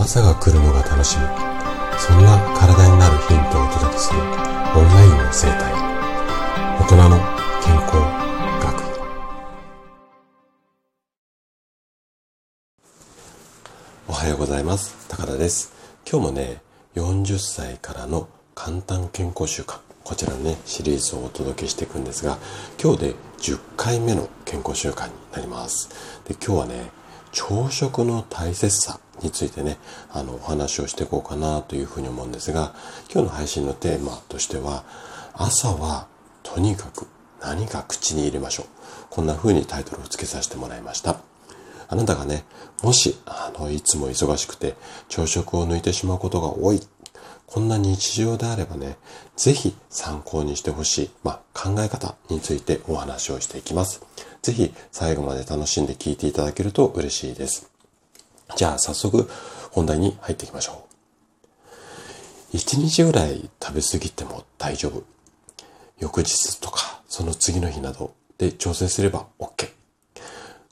朝が来るのが楽しみ。そんな体になるヒントをお届けするオンラインの生態。大人の健康学。おはようございます。高田です。今日もね40歳からの簡単健康習慣。こちらのねシリーズをお届けしていくんですが今日で10回目の健康習慣になります。で今日はね朝食の大切さ。についてね、あの、お話をしていこうかなというふうに思うんですが、今日の配信のテーマとしては、朝はとにかく何か口に入れましょう。こんな風にタイトルを付けさせてもらいました。あなたがね、もし、あの、いつも忙しくて朝食を抜いてしまうことが多い。こんな日常であればね、ぜひ参考にしてほしい、まあ、考え方についてお話をしていきます。ぜひ最後まで楽しんで聞いていただけると嬉しいです。じゃあ早速本題に入っていきましょう。一日ぐらい食べ過ぎても大丈夫。翌日とかその次の日などで調整すれば OK。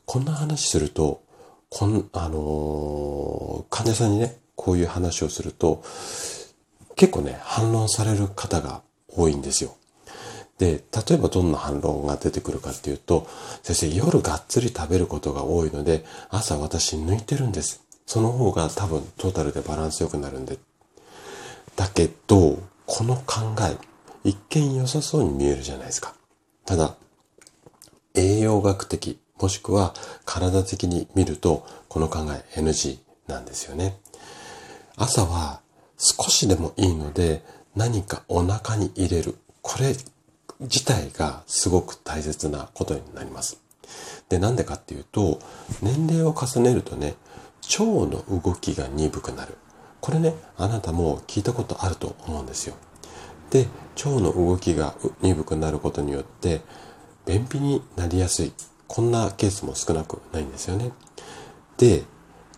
こんな話すると、こん、あのー、患者さんにね、こういう話をすると、結構ね、反論される方が多いんですよ。で、例えばどんな反論が出てくるかっていうと、先生、夜がっつり食べることが多いので、朝私抜いてるんです。その方が多分トータルでバランス良くなるんで。だけど、この考え、一見良さそうに見えるじゃないですか。ただ、栄養学的、もしくは体的に見ると、この考え NG なんですよね。朝は少しでもいいので何かお腹に入れる。これ自体がすごく大切なことになります。で、なんでかっていうと、年齢を重ねるとね、腸の動きが鈍くなる。これね、あなたも聞いたことあると思うんですよ。で、腸の動きが鈍くなることによって、便秘になりやすい。こんなケースも少なくないんですよね。で、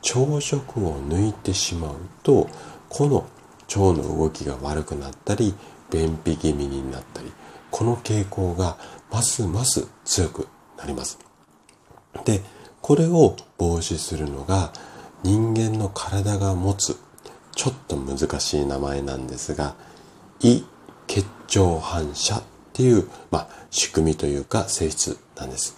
朝食を抜いてしまうと、この腸の動きが悪くなったり、便秘気味になったり、この傾向がますます強くなります。で、これを防止するのが人間の体が持つちょっと難しい名前なんですが、胃血腸反射っていう、まあ、仕組みというか性質なんです。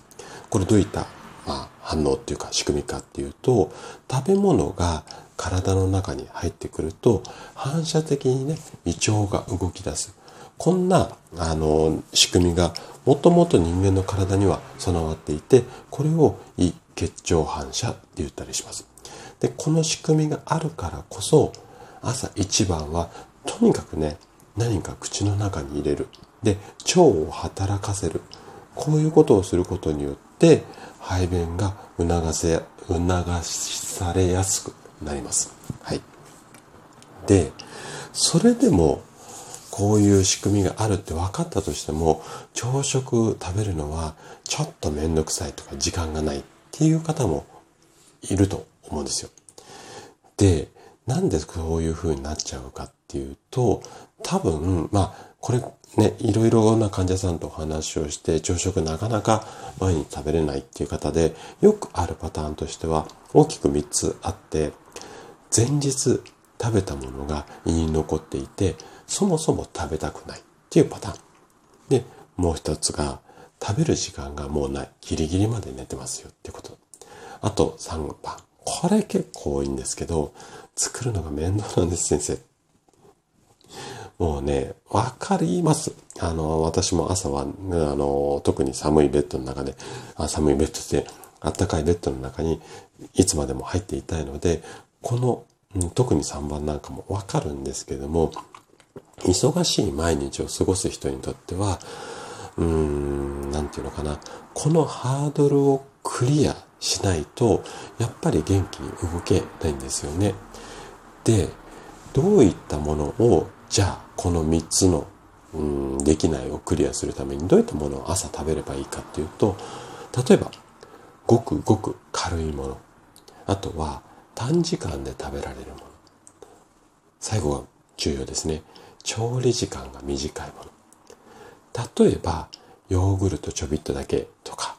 これどういった、まあ、反応っていうか仕組みかっていうと、食べ物が体の中に入ってくると反射的にね、胃腸が動き出す。こんな、あの、仕組みがもともと人間の体には備わっていて、これを胃血腸反射って言ったりします。で、この仕組みがあるからこそ、朝一番はとにかくね、何か口の中に入れる。で、腸を働かせる。こういうことをすることによって、排便が促せ、促されやすくなります。はい。で、それでもこういう仕組みがあるって分かったとしても、朝食食べるのはちょっとめんどくさいとか時間がないっていう方もいると思うんですよ。で、なんでそういう風になっちゃうかっていうと、多分、まあ、これね、いろいろな患者さんとお話をして、朝食なかなか毎日食べれないっていう方で、よくあるパターンとしては、大きく3つあって、前日食べたものが胃に残っていて、そもそも食べたくないっていうパターン。で、もう一つが、食べる時間がもうない。ギリギリまで寝てますよってこと。あと3番。これ結構多いんですけど、作るのが面倒なんです、先生。もうね、わかります。あの、私も朝は、ね、あの、特に寒いベッドの中で、あ寒いベッドで、あったかいベッドの中にいつまでも入っていたいので、この、特に3番なんかもわかるんですけども、忙しい毎日を過ごす人にとっては、うーん、なんていうのかな。このハードルをクリアしないと、やっぱり元気に動けないんですよね。で、どういったものを、じゃあ、この3つの、うん、できないをクリアするためにどういったものを朝食べればいいかっていうと、例えば、ごくごく軽いもの。あとは、短時間で食べられるもの。最後は重要ですね。調理時間が短いもの。例えば、ヨーグルトちょびっとだけとか、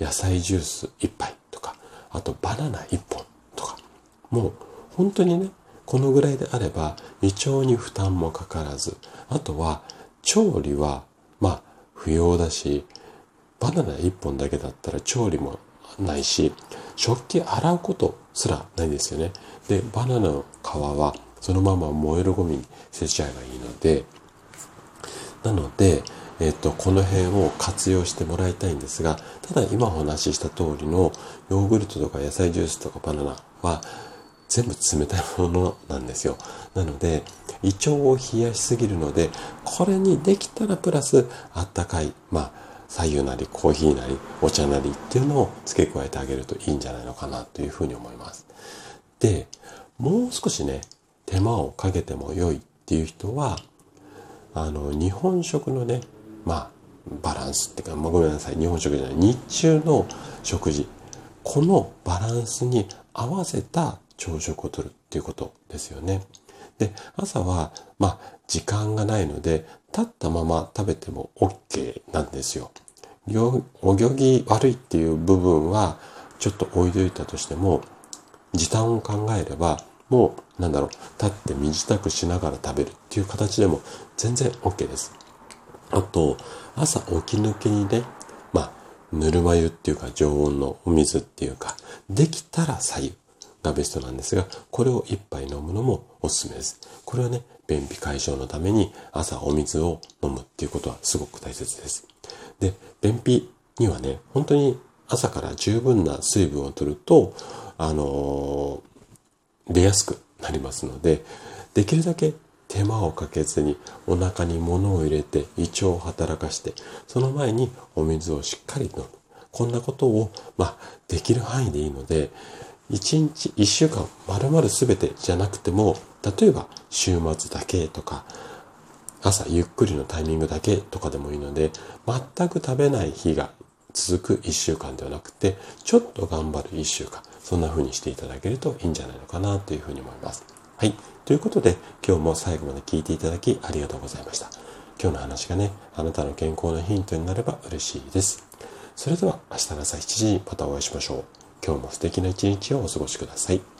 野菜ジュース1杯とか、あとバナナ1本とか、もう本当にね、このぐらいであれば胃腸に負担もかからず、あとは調理はまあ不要だし、バナナ1本だけだったら調理もないし、食器洗うことすらないんですよね。で、バナナの皮はそのまま燃えるゴミに捨てちゃえばいいので、なので、えっ、と、この辺を活用してもらいたいんですが、ただ今お話しした通りのヨーグルトとか野菜ジュースとかバナナは全部冷たいものなんですよ。なので、胃腸を冷やしすぎるので、これにできたらプラスあったかい、まあ、左右なりコーヒーなりお茶なりっていうのを付け加えてあげるといいんじゃないのかなというふうに思います。で、もう少しね、手間をかけても良いっていう人は、あの、日本食のね、まあ、バランスっていうか、まあ、ごめんなさい、日本食じゃない、日中の食事、このバランスに合わせた朝食をとるっていうことですよね。で、朝は、まあ、時間がないので、立ったまま食べても OK なんですよ。お行儀悪いっていう部分は、ちょっと置いといたとしても、時短を考えれば、もう、なんだろう、立って身支度しながら食べるっていう形でも全然 OK です。あと、朝起き抜けにね、まあ、ぬるま湯っていうか常温のお水っていうか、できたら左右がベストなんですが、これを一杯飲むのもおすすめです。これはね、便秘解消のために朝お水を飲むっていうことはすごく大切です。で、便秘にはね、本当に朝から十分な水分を取ると、あのー、出やすくなりますので、できるだけ手間をかけずにお腹に物を入れて胃腸を働かして、その前にお水をしっかり飲む。こんなことを、まあ、できる範囲でいいので、1日1週間丸々全てじゃなくても、例えば週末だけとか、朝ゆっくりのタイミングだけとかでもいいので、全く食べない日が続く1週間ではなくて、ちょっと頑張る1週間、そんな風にしていただけるといいんじゃないのかなというふうに思います。はい。ということで、今日も最後まで聞いていただきありがとうございました。今日の話がね、あなたの健康のヒントになれば嬉しいです。それでは明日の朝7時にまたお会いしましょう。今日も素敵な一日をお過ごしください。